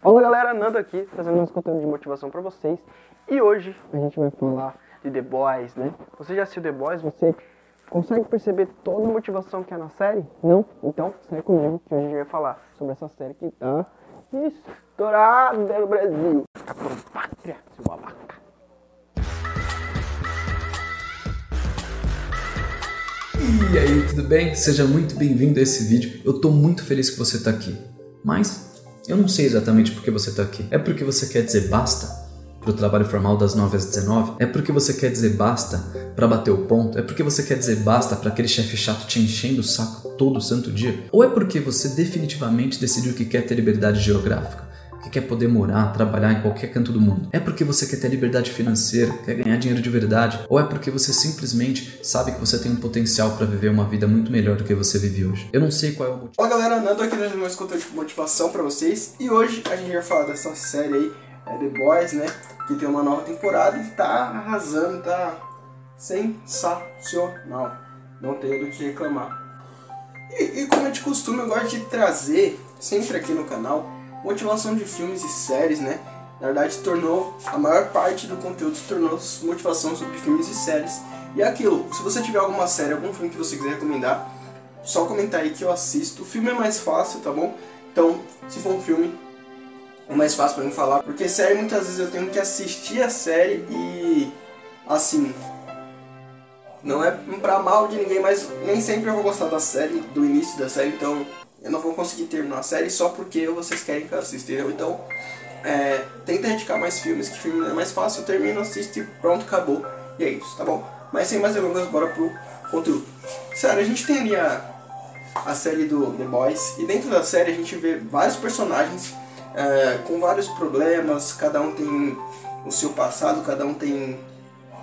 Fala galera, Nando aqui, trazendo mais conteúdo de motivação pra vocês. E hoje a gente vai falar de The Boys, né? Você já assistiu The Boys? Você consegue perceber toda a motivação que é na série? Não? Então, sai comigo que hoje a gente vai falar sobre essa série que tá estourada no Brasil. Tá por pátria, seu babaca. E aí, tudo bem? Seja muito bem-vindo a esse vídeo. Eu tô muito feliz que você tá aqui. Mas eu não sei exatamente por que você tá aqui. É porque você quer dizer basta para o trabalho formal das 9 às 19? É porque você quer dizer basta para bater o ponto? É porque você quer dizer basta para aquele chefe chato te enchendo o saco todo santo dia? Ou é porque você definitivamente decidiu que quer ter liberdade geográfica? Que quer poder morar, trabalhar em qualquer canto do mundo? É porque você quer ter liberdade financeira, quer ganhar dinheiro de verdade? Ou é porque você simplesmente sabe que você tem um potencial para viver uma vida muito melhor do que você vive hoje? Eu não sei qual é o motivo. Olá galera, Nando aqui no mais conteúdo de motivação para vocês e hoje a gente vai falar dessa série aí, é The Boys, né? Que tem uma nova temporada e tá arrasando, tá sensacional. Não tenho do que reclamar. E, e como é de costume, eu gosto de trazer sempre aqui no canal motivação de filmes e séries, né? Na verdade, tornou a maior parte do conteúdo se tornou motivação sobre filmes e séries. E é aquilo, se você tiver alguma série, algum filme que você quiser recomendar, só comentar aí que eu assisto. O filme é mais fácil, tá bom? Então, se for um filme, é mais fácil para mim falar, porque série muitas vezes eu tenho que assistir a série e assim, não é pra mal de ninguém, mas nem sempre eu vou gostar da série, do início da série, então eu não vou conseguir terminar a série só porque vocês querem que eu assista, entendeu? Então, é, tenta dedicar mais filmes, que filme é mais fácil, termina, assiste e pronto, acabou. E é isso, tá bom? Mas sem mais delongas, bora pro conteúdo. Sério, a gente tem ali a, a série do The Boys, e dentro da série a gente vê vários personagens é, com vários problemas, cada um tem o seu passado, cada um tem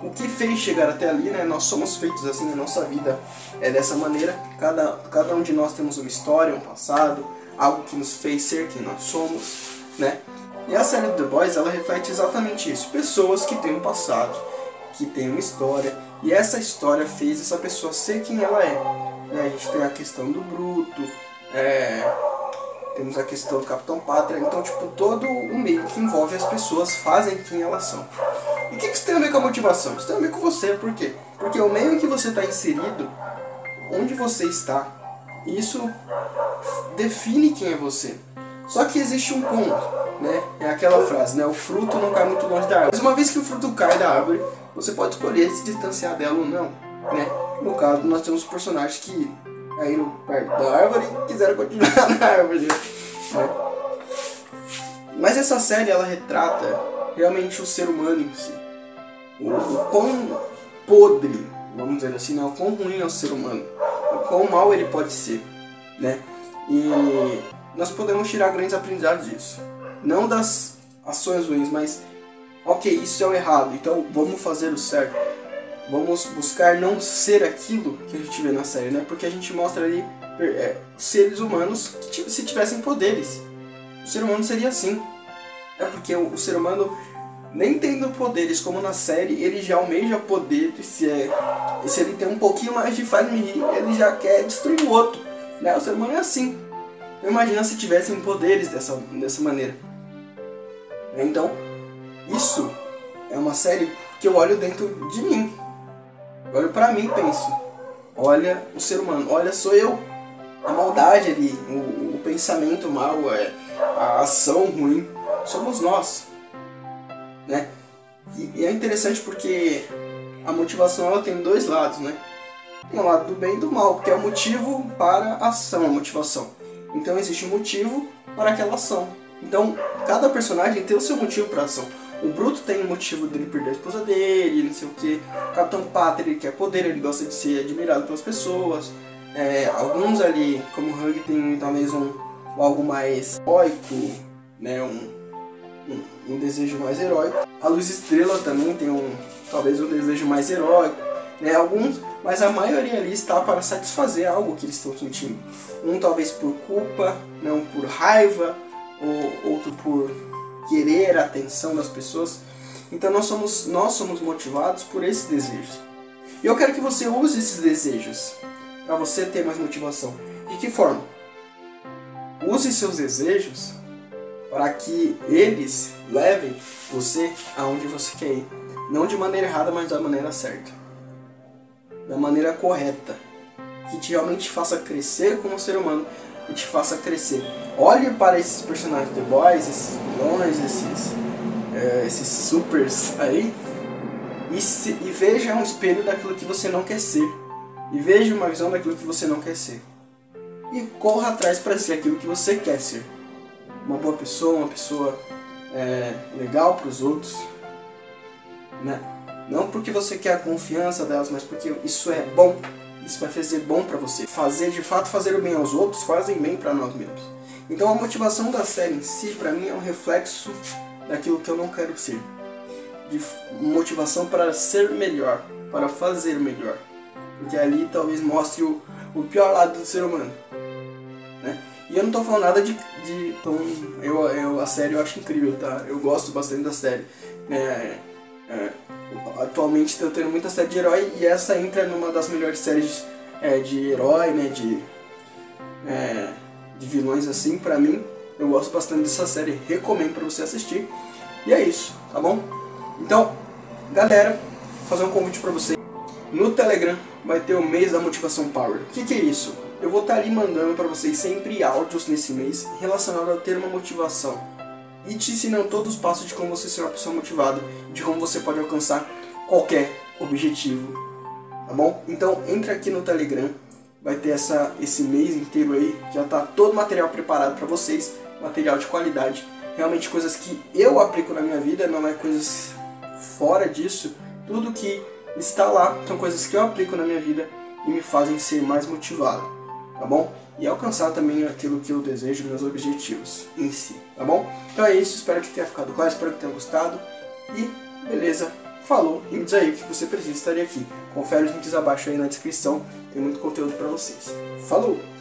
o que fez chegar até ali, né? Nós somos feitos assim, a nossa vida é dessa maneira. Cada, cada um de nós temos uma história, um passado, algo que nos fez ser quem nós somos, né? E a série The Boys, ela reflete exatamente isso. Pessoas que têm um passado, que têm uma história, e essa história fez essa pessoa ser quem ela é. Né? A gente tem a questão do Bruto, é, temos a questão do Capitão Pátria, então, tipo, todo o meio que envolve as pessoas fazem quem elas são. E o que, que isso tem a ver com a motivação? Isso tem a ver com você, por quê? Porque o meio em que você está inserido, onde você está, isso define quem é você. Só que existe um ponto, né? É aquela frase, né? O fruto não cai muito longe da árvore. Mas uma vez que o fruto cai da árvore, você pode escolher se distanciar dela ou não, né? No caso, nós temos personagens que caíram perto da árvore e quiseram continuar na árvore. Né? Mas essa série ela retrata realmente o ser humano em si. O, o quão podre, vamos dizer assim, né? o quão ruim é o ser humano, o quão mal ele pode ser. Né? E nós podemos tirar grandes aprendizados disso. Não das ações ruins, mas ok, isso é o errado, então vamos fazer o certo vamos buscar não ser aquilo que a gente vê na série, né? Porque a gente mostra ali é, seres humanos que se tivessem poderes. O ser humano seria assim. É porque o, o, ser humano, nem tendo poderes como na série, ele já almeja poderes. Se, é, se ele tem um pouquinho mais de faz-me rir, ele já quer destruir o outro. Né? O ser humano é assim. Imagina se tivessem poderes dessa, dessa maneira. Então, isso é uma série que eu olho dentro de mim. Olho para mim e penso: olha o ser humano, olha, sou eu. A maldade ali, o, o pensamento mal, é, a ação ruim, somos nós. Né? E, e, é interessante porque a motivação ela tem dois lados, né? Tem o lado do bem e do mal, porque é o motivo para a ação, a motivação. Então existe um motivo para aquela ação. Então cada personagem tem o seu motivo para a ação. O Bruto tem um motivo dele perder a esposa dele, não sei o que. O Capitão Pátria ele quer poder, ele gosta de ser admirado pelas pessoas. É, alguns ali, como o Hug, tem talvez um, algo mais heróico, né? Um, um, desejo mais heróico. A Luz Estrela também tem um talvez um desejo mais heróico. Né, alguns, mas a maioria ali está para satisfazer algo que eles estão sentindo. Um talvez por culpa, um por raiva, ou outro por querer a atenção das pessoas. Então nós somos, nós somos motivados por esses desejos. E eu quero que você use esses desejos para você ter mais motivação. De que forma? Use seus desejos para que eles levem você aonde você quer ir. Não de maneira errada, mas da maneira certa. Da maneira correta. Que te realmente faça crescer como ser humano e te faça crescer. Olhe para esses personagens The Boys, esses vilões, esses, é, esses supers aí e, se, e veja um espelho daquilo que você não quer ser. E veja uma visão daquilo que você não quer ser. E corra atrás para ser aquilo que você quer ser. Uma boa pessoa, uma pessoa é, legal para os outros. Né? Não porque você quer a confiança delas, mas porque isso é bom. Isso vai fazer bom para você. Fazer, de fato, fazer o bem aos outros fazem bem para nós mesmos. Então a motivação da série em si, para mim, é um reflexo daquilo que eu não quero ser de motivação para ser melhor, para fazer melhor. Porque ali talvez mostre o, o pior lado do ser humano. Né? E eu não estou falando nada de. de então, eu, eu, a série eu acho incrível, tá? Eu gosto bastante da série. É, é, atualmente estou tendo muita série de herói e essa entra numa das melhores séries é, de herói, né? De, é, de vilões assim, pra mim. Eu gosto bastante dessa série, recomendo para você assistir. E é isso, tá bom? Então, galera, vou fazer um convite para você. No Telegram vai ter o mês da motivação power. O que, que é isso? Eu vou estar tá ali mandando para vocês sempre áudios nesse mês relacionados a ter uma motivação. E te ensinando todos os passos de como você ser uma pessoa motivada, de como você pode alcançar qualquer objetivo, tá bom? Então entre aqui no Telegram, vai ter essa esse mês inteiro aí, já tá todo o material preparado para vocês, material de qualidade, realmente coisas que eu aplico na minha vida, não é coisas fora disso, tudo que está lá são coisas que eu aplico na minha vida e me fazem ser mais motivado, tá bom? E alcançar também aquilo que eu desejo, meus objetivos em si, tá bom? Então é isso, espero que tenha ficado claro, espero que tenha gostado e beleza, falou e me diz aí o que você precisa estar aqui. Confere os links abaixo aí na descrição, tem muito conteúdo para vocês. Falou!